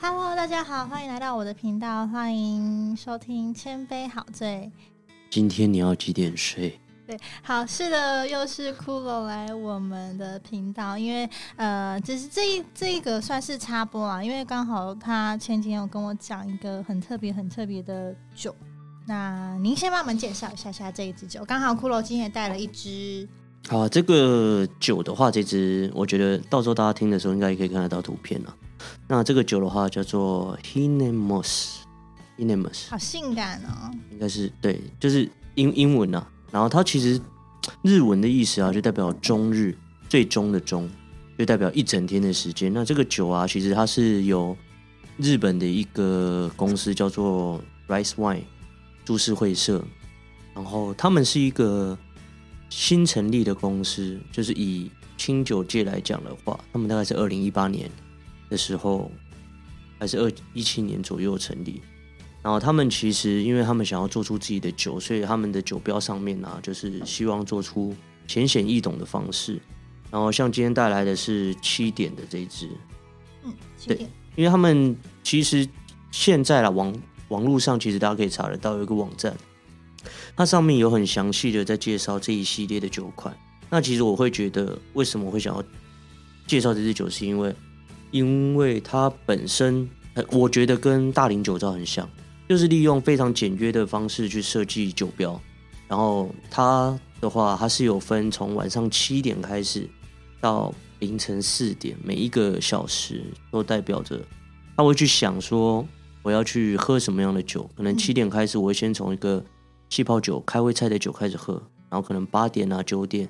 Hello，大家好，欢迎来到我的频道，欢迎收听《千杯好醉》。今天你要几点睡？对，好，是的，又是骷髅来我们的频道，因为呃，只是这一这一个算是插播啊，因为刚好他前几天有跟我讲一个很特别、很特别的酒。那您先帮我们介绍一下下这一支酒。刚好骷髅今天也带了一支。好，这个酒的话，这支我觉得到时候大家听的时候，应该也可以看得到图片了。那这个酒的话叫做 Hinemos，Hinemos，好性感哦。应该是对，就是英英文啊。然后它其实 日文的意思啊，就代表中日，最终的终，就代表一整天的时间。那这个酒啊，其实它是由日本的一个公司叫做 Rice Wine 株式会社，然后他们是一个新成立的公司，就是以清酒界来讲的话，他们大概是二零一八年的时候，还是二一七年左右成立。然后他们其实，因为他们想要做出自己的酒，所以他们的酒标上面呢，就是希望做出浅显易懂的方式。然后像今天带来的是七点的这一支，嗯，对，因为他们其实现在啦网网络上其实大家可以查得到有一个网站，它上面有很详细的在介绍这一系列的酒款。那其实我会觉得，为什么我会想要介绍这支酒，是因为因为它本身，我觉得跟大龄酒造很像。就是利用非常简约的方式去设计酒标，然后它的话，它是有分从晚上七点开始到凌晨四点，每一个小时都代表着他会去想说我要去喝什么样的酒。可能七点开始，我会先从一个气泡酒、开胃菜的酒开始喝，然后可能八点啊九点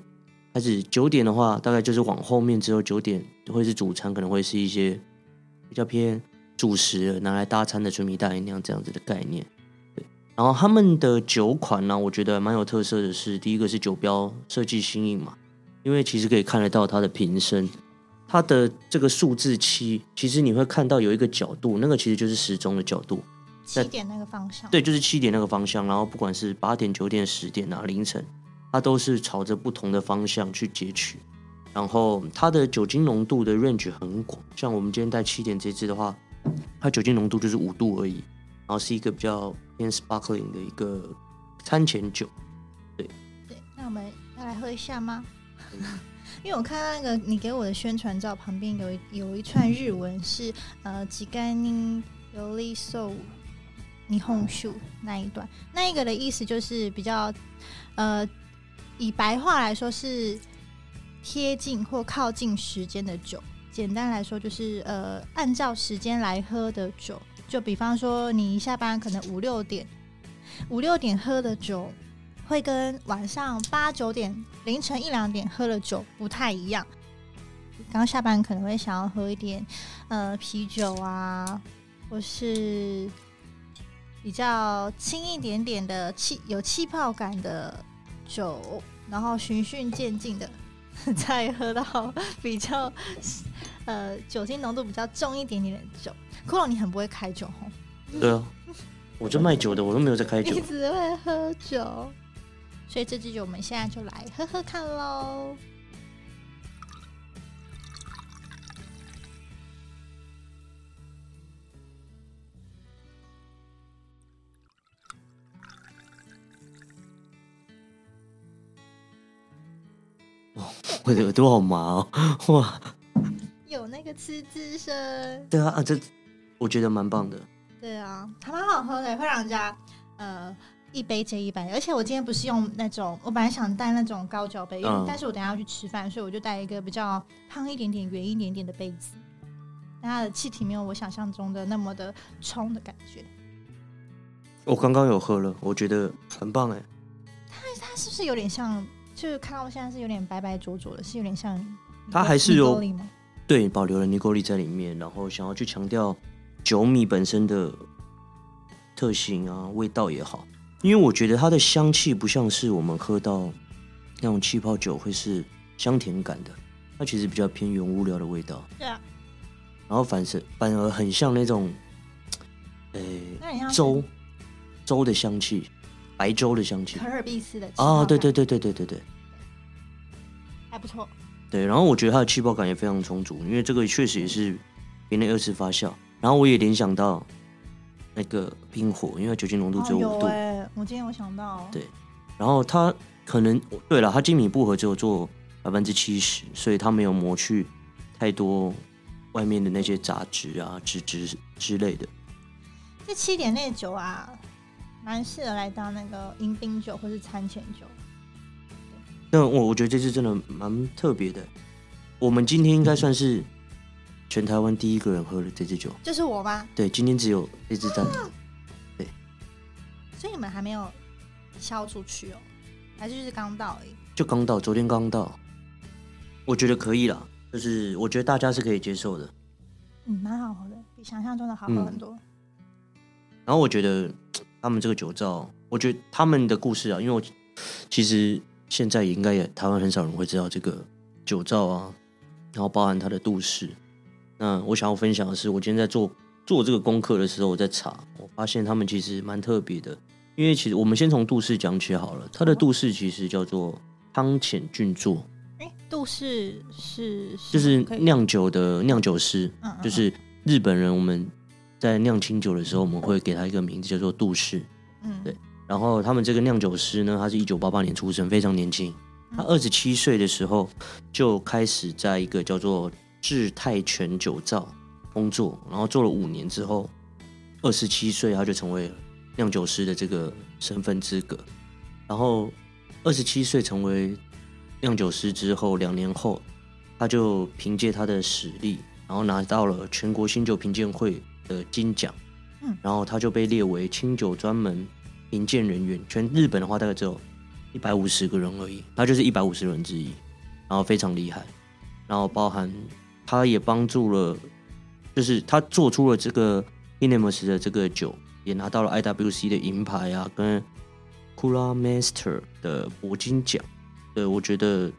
开始，九点的话大概就是往后面之后九点会是主餐，可能会是一些比较偏。主食拿来搭餐的纯米大吟酿这样子的概念，对。然后他们的酒款呢，我觉得蛮有特色的是，第一个是酒标设计新颖嘛，因为其实可以看得到它的瓶身，它的这个数字七，其实你会看到有一个角度，那个其实就是时钟的角度，七点那个方向，对，就是七点那个方向。然后不管是八点、九点、十点啊，凌晨，它都是朝着不同的方向去截取。然后它的酒精浓度的 range 很广，像我们今天带七点这支的话。它酒精浓度就是五度而已，然后是一个比较偏 sparkling 的一个餐前酒，对。对，那我们要来喝一下吗？因为我看到那个你给我的宣传照旁边有有一串日文，是呃吉甘宁尤利寿霓虹树那一段，那一个的意思就是比较呃以白话来说是贴近或靠近时间的酒。简单来说，就是呃，按照时间来喝的酒，就比方说，你下班可能五六点，五六点喝的酒，会跟晚上八九点、凌晨一两点喝的酒不太一样。刚下班可能会想要喝一点呃啤酒啊，或是比较轻一点点的气有气泡感的酒，然后循序渐进的。再喝到比较呃酒精浓度比较重一点点的酒，骷髅你很不会开酒吼？对啊，我就卖酒的，我都没有在开酒。你只会喝酒，所以这支酒我们现在就来喝喝看喽。我的耳朵好麻哦，哇！有那个呲呲声。对啊，啊这我觉得蛮棒的。对啊，还蛮好喝的，会让人家呃一杯接一杯。而且我今天不是用那种，我本来想带那种高脚杯，但是我等下要去吃饭，所以我就带一个比较胖一点点、圆一点点的杯子。但它的气体没有我想象中的那么的冲的感觉。我刚刚有喝了，我觉得很棒哎。它它是不是有点像？就是看到现在是有点白白浊浊的，是有点像它还是有对保留了尼古力在里面，然后想要去强调酒米本身的特性啊，味道也好。因为我觉得它的香气不像是我们喝到那种气泡酒会是香甜感的，它其实比较偏原物料的味道。对啊，然后反是反而很像那种，呃，粥粥的香气。白粥的香气，可尔必斯的啊，对对对对对对对，还不错。对，然后我觉得它的气泡感也非常充足，因为这个确实也是冰内二次发酵，然后我也联想到那个冰火，因为酒精浓度只有五度，哎，我今天有想到，对，然后它可能对了，它精米薄荷只有做百分之七十，所以它没有磨去太多外面的那些杂质啊、脂质之类的。这七点内酒啊，蛮适合来当那个迎宾酒或是餐前酒。那我我觉得这次真的蛮特别的。我们今天应该算是全台湾第一个人喝了这支酒，就是我吗？对，今天只有这支在。对，所以你们还没有销出去哦，还是就是刚到而已？就刚到，昨天刚到。我觉得可以啦，就是我觉得大家是可以接受的。嗯，蛮好喝的，比想象中的好喝很多。然后我觉得他们这个酒造，我觉得他们的故事啊，因为我其实。现在也应该也台湾很少人会知道这个酒造啊，然后包含他的杜氏。那我想要分享的是，我今天在做做这个功课的时候，我在查，我发现他们其实蛮特别的。因为其实我们先从杜氏讲起好了，他的杜氏其实叫做汤浅俊作。哎，杜氏是就是酿酒的酿酒师，就是日本人。我们在酿清酒的时候，我们会给他一个名字叫做杜氏。嗯，对。然后他们这个酿酒师呢，他是一九八八年出生，非常年轻。他二十七岁的时候就开始在一个叫做智泰泉酒造工作，然后做了五年之后，二十七岁他就成为酿酒师的这个身份资格。然后二十七岁成为酿酒师之后，两年后他就凭借他的实力，然后拿到了全国新酒评鉴会的金奖。嗯，然后他就被列为清酒专门。评鉴人员，全日本的话大概只有一百五十个人而已，他就是一百五十人之一，然后非常厉害，然后包含他也帮助了，就是他做出了这个 Inemus 的这个酒，也拿到了 IWC 的银牌啊，跟 Kura Master 的铂金奖，对我觉得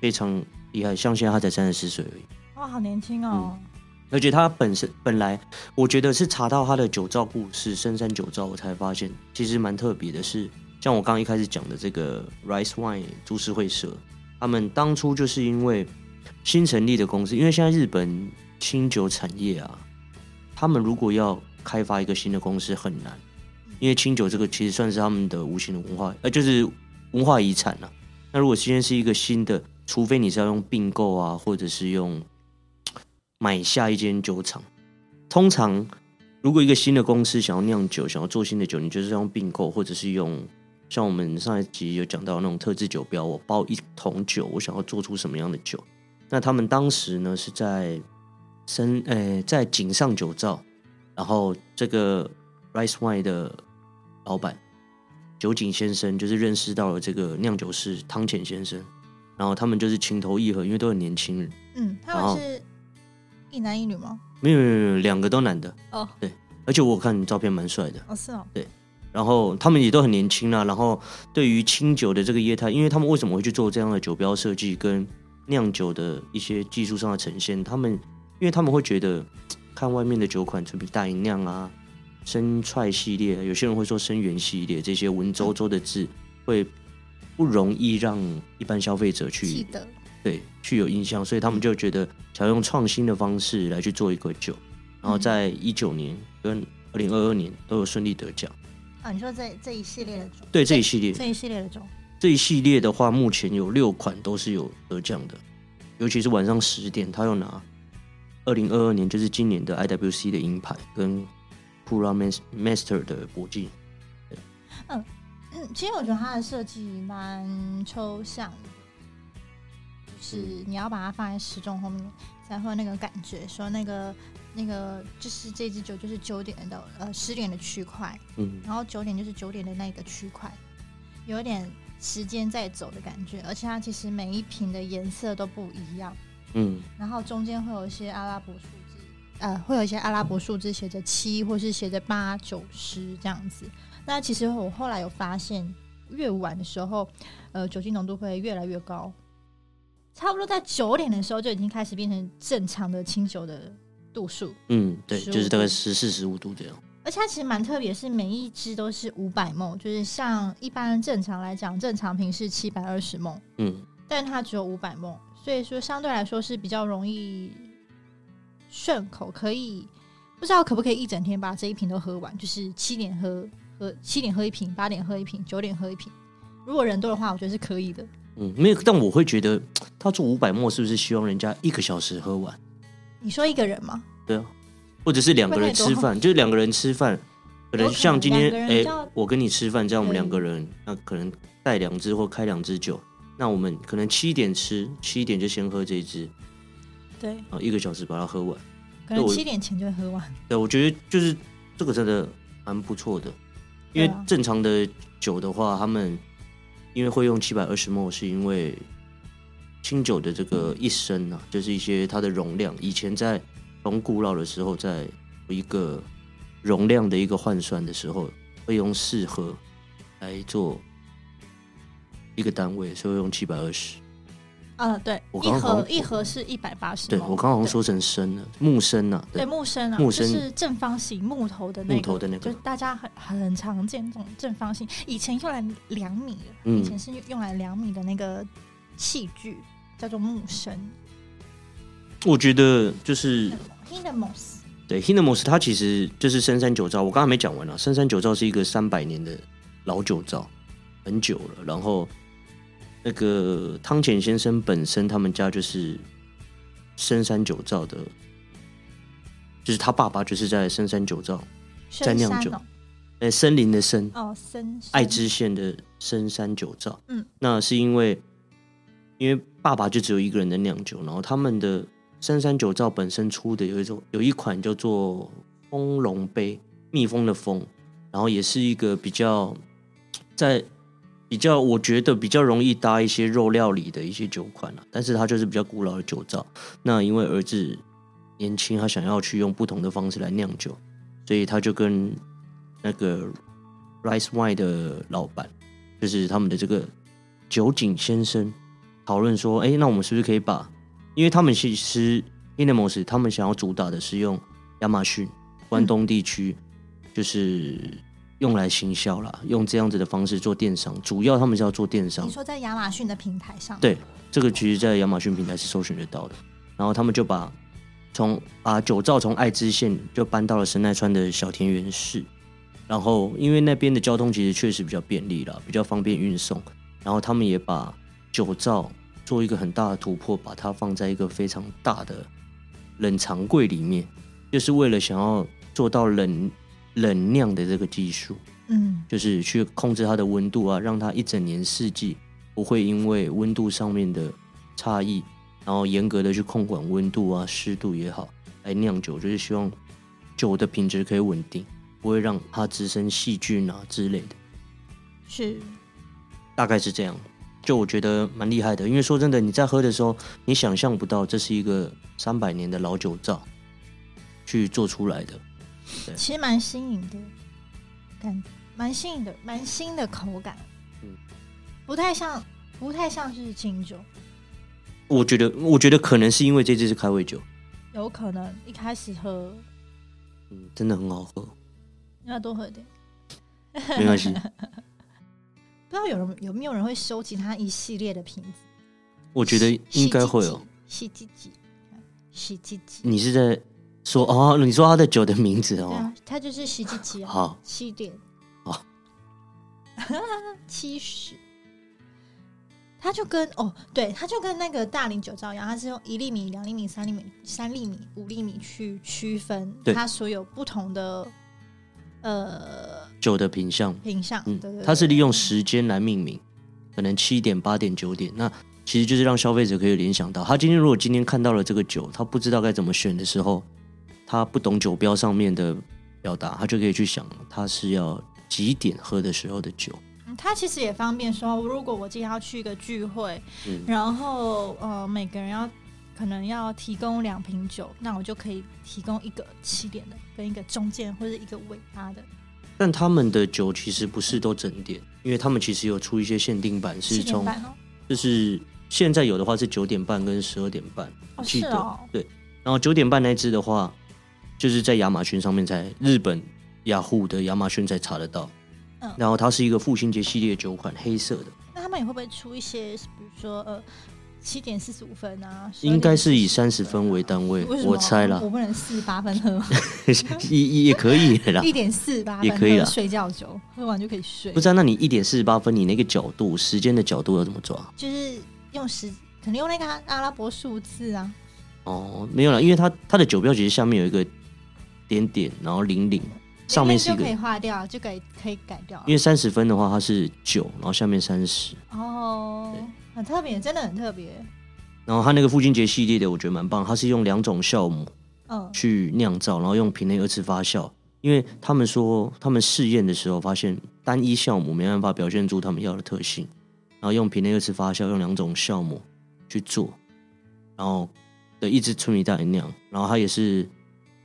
非常厉害，像现在他才三十四岁而已，哇，好年轻哦。而且他本身本来，我觉得是查到他的酒造故事，深山酒造，我才发现其实蛮特别的。是像我刚一开始讲的这个 Rice Wine 株式会社，他们当初就是因为新成立的公司，因为现在日本清酒产业啊，他们如果要开发一个新的公司很难，因为清酒这个其实算是他们的无形的文化，呃，就是文化遗产了。那如果今天是一个新的，除非你是要用并购啊，或者是用。买下一间酒厂，通常如果一个新的公司想要酿酒，想要做新的酒，你就是用并购，或者是用像我们上一集有讲到那种特制酒标，我包一桶酒，我想要做出什么样的酒？那他们当时呢是在深诶在井上酒造，然后这个 Rice Wine 的老板酒井先生就是认识到了这个酿酒师汤浅先生，然后他们就是情投意合，因为都很年轻人，嗯，他们是。一男一女吗？没有没有没有，两个都男的。哦，对，而且我看照片蛮帅的。哦，是哦。对，然后他们也都很年轻啊。然后对于清酒的这个业态，因为他们为什么会去做这样的酒标设计跟酿酒的一些技术上的呈现？他们因为他们会觉得看外面的酒款，比如大吟酿啊、生踹系列，有些人会说生源系列这些文绉绉的字，会不容易让一般消费者去记得。对，具有印象，所以他们就觉得想用创新的方式来去做一个酒，然后在一九年跟二零二二年都有顺利得奖。啊，你说这这一系列的酒？对，这一系列，这一系列的酒，这一系列的话，目前有六款都是有得奖的，尤其是晚上十点，他又拿二零二二年就是今年的 IWC 的银牌跟 Pura Master 的铂金。嗯嗯，其实我觉得它的设计蛮抽象。是你要把它放在时钟后面，才会有那个感觉。说那个那个就是这支酒就是九点的呃十点的区块，嗯，然后九点就是九点的那个区块，有点时间在走的感觉。而且它其实每一瓶的颜色都不一样，嗯，然后中间会有一些阿拉伯数字，呃，会有一些阿拉伯数字写着七或是写着八九十这样子。那其实我后来有发现，越晚的时候，呃，酒精浓度会越来越高。差不多在九点的时候就已经开始变成正常的清酒的度数。嗯，对，就是大概十四十五度这样。而且它其实蛮特别，是每一支都是五百梦，就是像一般正常来讲，正常瓶是七百二十梦。嗯，但它只有五百梦，所以说相对来说是比较容易顺口，可以不知道可不可以一整天把这一瓶都喝完，就是七点喝喝七点喝一瓶，八点喝一瓶，九点喝一瓶。如果人多的话，我觉得是可以的。嗯，没有，但我会觉得他做五百沫是不是希望人家一个小时喝完？你说一个人吗？对啊，或者是两个人吃饭，就是两个人吃饭，可能像今天哎，我跟你吃饭，这样我们两个人，那可能带两支或开两支酒，那我们可能七点吃，七点就先喝这一支，对，啊，一个小时把它喝完，可能七点前就会喝完。对，我觉得就是这个真的蛮不错的，因为正常的酒的话，他们因为会用七百二十毫是因为。清酒的这个一升啊，就是一些它的容量。以前在从古老的时候，在一个容量的一个换算的时候，会用四盒来做一个单位，所以用七百二十。啊，对，一盒一盒是一百八十。对我刚好像说成生了，木生啊，对木生啊，木升是正方形木头的那个，木头的那个，就是大家很很常见这种正方形。以前用来量米的，以前是用来量米的那个。器具叫做木生，我觉得就是 Hinamos，对 Hinamos，它其实就是深山酒造。我刚才没讲完了，深山酒造是一个三百年的老酒造，很久了。然后那个汤浅先生本身，他们家就是深山酒造的，就是他爸爸就是在深山酒造在酿酒，哎，森林的森。哦，森爱知县的深山酒造，嗯，那是因为。因为爸爸就只有一个人能酿酒，然后他们的深山酒造本身出的有一种有一款叫做蜂龙杯，蜜蜂的蜂，然后也是一个比较在比较我觉得比较容易搭一些肉料理的一些酒款了，但是它就是比较古老的酒造。那因为儿子年轻，他想要去用不同的方式来酿酒，所以他就跟那个 Rice Wine 的老板，就是他们的这个酒井先生。讨论说，哎，那我们是不是可以把？因为他们其实 i n a m o s 他们想要主打的是用亚马逊关东地区，就是用来行销啦，用这样子的方式做电商。主要他们是要做电商。你说在亚马逊的平台上？对，这个其实，在亚马逊平台是搜寻得到的。然后他们就把从把酒造从爱知县就搬到了神奈川的小田园市。然后因为那边的交通其实确实比较便利了，比较方便运送。然后他们也把酒造。做一个很大的突破，把它放在一个非常大的冷藏柜里面，就是为了想要做到冷冷酿的这个技术。嗯，就是去控制它的温度啊，让它一整年四季不会因为温度上面的差异，然后严格的去控管温度啊、湿度也好来酿酒，就是希望酒的品质可以稳定，不会让它滋生细菌啊之类的。是，大概是这样。就我觉得蛮厉害的，因为说真的，你在喝的时候，你想象不到这是一个三百年的老酒造去做出来的。其实蛮新颖的，感蛮新颖的，蛮新的口感。嗯，不太像，不太像是清酒。我觉得，我觉得可能是因为这支是开胃酒，有可能一开始喝，嗯，真的很好喝。要多喝点，没关系。不知道有人有没有人会收集它一系列的瓶子？我觉得应该会有。洗鸡鸡，洗鸡鸡。你是在说哦？你说他的酒的名字哦？他就是洗鸡鸡好，七点。好，七十。他就跟哦，对，他就跟那个大龄酒造一样，他是用一粒米、两粒米、三粒米、三粒米、五粒米去区分它所有不同的呃。酒的品相，品相，嗯，对对，它是利用时间来命名，可能七点、八点、九点，那其实就是让消费者可以联想到，他今天如果今天看到了这个酒，他不知道该怎么选的时候，他不懂酒标上面的表达，他就可以去想，他是要几点喝的时候的酒。他其实也方便说，如果我今天要去一个聚会，然后呃，每个人要可能要提供两瓶酒，那我就可以提供一个起点的，跟一个中间或者一个尾巴的。但他们的酒其实不是都整点，因为他们其实有出一些限定版，是从就是现在有的话是九点半跟十二点半，哦记得对。然后九点半那支的话，就是在亚马逊上面才日本雅虎的亚马逊才查得到。嗯，然后它是一个父亲节系列酒款，黑色的。那他们也会不会出一些，比如说呃七点四十五分啊，应该是以三十分为单位我猜啦我，不能四十八分喝吗？也也也可以啦一。点四十八分也可以啦睡觉酒，喝完就可以睡不。知道，那你一点四十八分，你那个角度，时间的角度要怎么抓？就是用时，可能用那个阿拉伯数字啊。哦，没有了，因为它它的酒标其实下面有一个点点，然后零零，上面是一个就可以，划掉，就可以可以改掉因。为三十分的话它是九，然后下面三十，哦，很特别，真的很特别。然后它那个父亲节系列的我觉得蛮棒，它是用两种酵母嗯，去酿造，然后用瓶内二次发酵，因为他们说他们试验的时候发现单一酵母没办法表现出他们要的特性，然后用瓶内二次发酵，用两种酵母去做，然后的一支春米大酿，然后它也是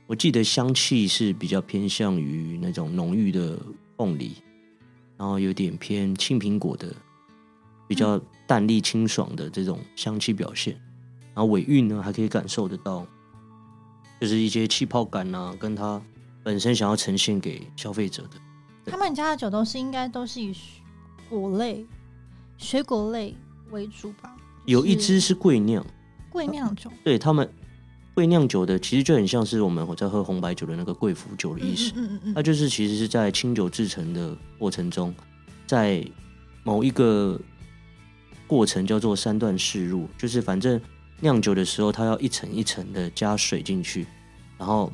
我记得香气是比较偏向于那种浓郁的凤梨，然后有点偏青苹果的比较淡丽清爽的这种香气表现，然后尾韵呢还可以感受得到。就是一些气泡感啊，跟它本身想要呈现给消费者的。他们家的酒都是应该都是以果类、水果类为主吧？有一支是贵酿，贵酿酒，对他们贵酿酒的，其实就很像是我们在喝红白酒的那个贵腐酒的意思。嗯嗯嗯它就是其实是在清酒制成的过程中，在某一个过程叫做三段式入，就是反正酿酒的时候，它要一层一层的加水进去，然后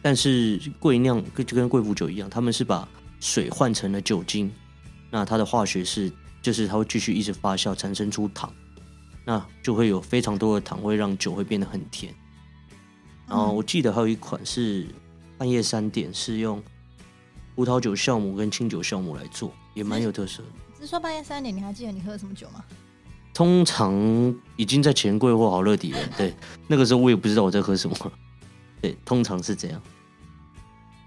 但是贵酿跟就跟贵腐酒一样，他们是把水换成了酒精，那它的化学式就是它会继续一直发酵，产生出糖，那就会有非常多的糖，会让酒会变得很甜。然后我记得还有一款是半夜三点，是用葡萄酒酵母跟清酒酵母来做，也蛮有特色的。只是说半夜三点，你还记得你喝什么酒吗？通常已经在钱柜或好乐迪了，对，那个时候我也不知道我在喝什么，对，通常是这样。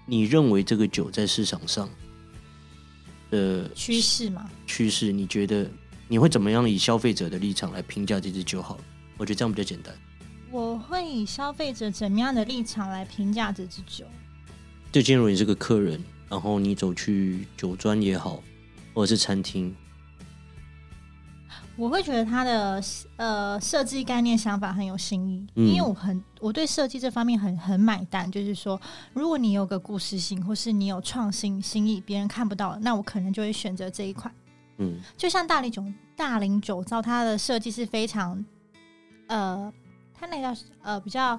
你认为这个酒在市场上的趋势吗，趋势，你觉得你会怎么样以消费者的立场来评价这支酒？好了，我觉得这样比较简单。我会以消费者怎么样的立场来评价这支酒？就今天如你是个客人，然后你走去酒庄也好，或者是餐厅，我会觉得它的呃设计概念想法很有新意，嗯因为我很我对设计这方面很很买单。就是说，如果你有个故事性，或是你有创新新意，别人看不到的，那我可能就会选择这一款。嗯就像大理酒大林酒造，它的设计是非常呃，它那个叫呃比较，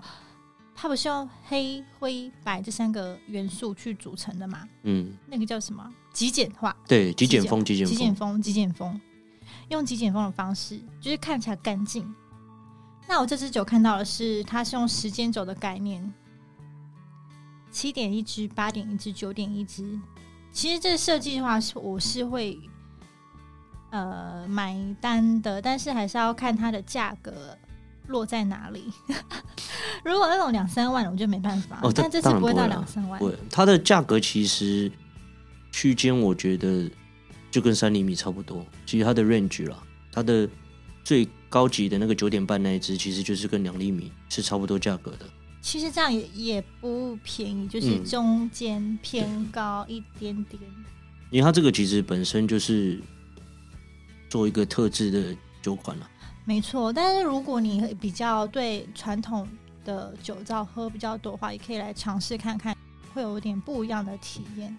它不是用黑灰白这三个元素去组成的嘛？嗯，那个叫什么？极简化。对，极简风，极简极简风，风，极简风，用极简风的方式，就是看起来干净。那我这支酒看到的是，它是用时间轴的概念，七点一支、八点一支、九点一支。其实这设计的话，是我是会呃买单的，但是还是要看它的价格落在哪里。如果那种两三万，我就没办法。哦但这次不会到两三万。对，它的价格其实区间，我觉得就跟三厘米差不多。其实它的 range 啦，它的最高级的那个九点半那一只，其实就是跟两厘米是差不多价格的。其实这样也也不便宜，就是嗯中间偏高一点点。因为它这个其实本身就是做一个特制的酒款了。没错，但是如果你比较对传统的酒造喝比较多的话，也可以来尝试看看，会有点不一样的体验。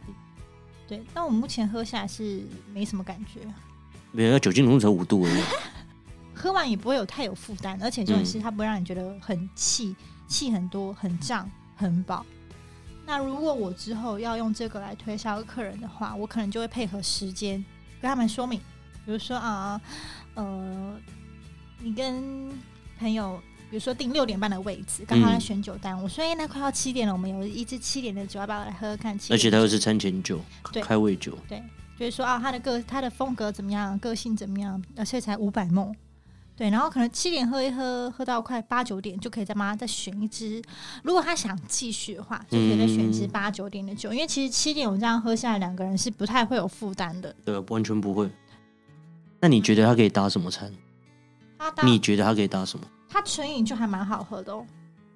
对，但我目前喝下来是没什么感觉，没有，酒精浓度才五度而已。喝完也不会有太有负担，而且重点是它不会让你觉得很气，气很多、很胀、很饱。那如果我之后要用这个来推销客人的话，我可能就会配合时间跟他们说明，比如说啊，呃，你跟朋友，比如说订六点半的位置，刚好在选酒单，我说哎、那快要七点了，我们有一支七点的酒，要不要来喝喝看？而且它又是餐前酒，对开胃酒。对，就是说啊，他的个他的风格怎么样，个性怎么样，而且才五百梦。对，然后可能七点喝一喝，喝到快八九点就可以再帮他再选一支。如果他想继续的话，就可以再选一支嗯八九点的酒，因为其实七点我这样喝下来，两个人是不太会有负担的。对，完全不会。那你觉得他可以搭什么餐？他搭你觉得它可以搭什么？它纯饮就还蛮好喝的哦。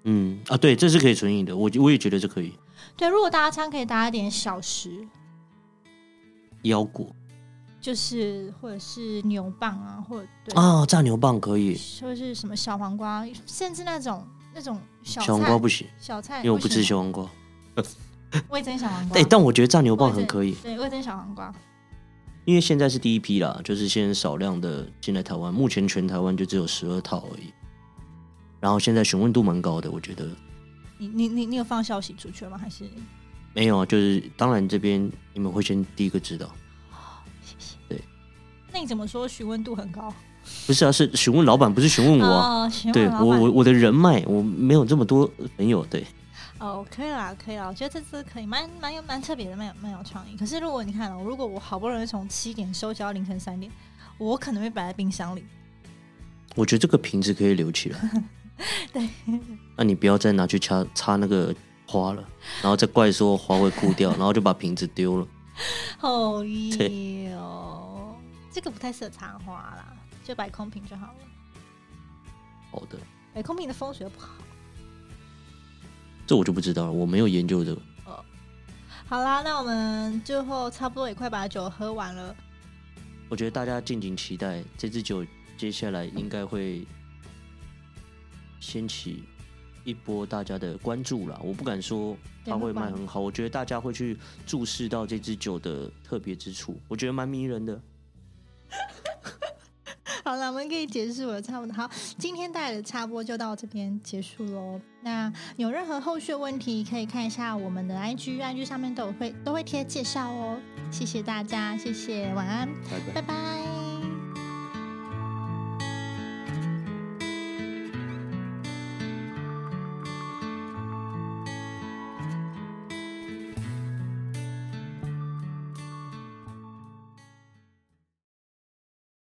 嗯啊，对，这是可以纯饮的，我我也觉得这可以。对，如果搭餐可以搭一点小食，腰果，就是或者是牛蒡啊，或者对，啊，炸牛蒡可以，或者是什么小黄瓜，甚至那种那种小小黄菜瓜不行，小菜，因为我不吃小黄瓜。么味增小黄瓜。哎、但我觉得炸牛蒡很可以，对味增小黄瓜，因为现在是第一批啦，就是先少量的进来台湾，目前全台湾就只有十二套而已。然后现在询问度蛮高的，我觉得你你你你有放消息出去了吗？还是没有啊，就是当然这边你们会先第一个知道，谢谢。对，那你怎么说询问度很高？不是啊，是询问老板，不是询问我啊。哦，询对我我我的人脉，我没有这么多朋友，对，哦，可以啦，可以啦，我觉得这次可以，蛮蛮有蛮特别的，蛮有蛮有创意。可是如果你看哦，如果我好不容易从七点收集到凌晨三点，我可能会摆在冰箱里。我觉得这个瓶子可以留起来。对，那你不要再拿去插插那个花了，然后再怪说花会枯掉，然后就把瓶子丢了。哦哟，这个不太适合插花啦，就摆空瓶就好了。好的，摆空瓶的风水又不好。这我就不知道了，我没有研究这个。好啦，那我们最后差不多也快把酒喝完了。我觉得大家敬请期待这支酒，接下来应该会掀起一波大家的关注啦。我不敢说它会卖很好，我觉得大家会去注视到这支酒的特别之处，我觉得蛮迷人的。好了，我们可以结束了，差不多。好，今天带来的插播就到这边结束喽。那有任何后续的问题，可以看一下我们的 IG，IG 上面都有会都会贴介绍哦。谢谢大家，谢谢，晚安，拜拜拜。拜。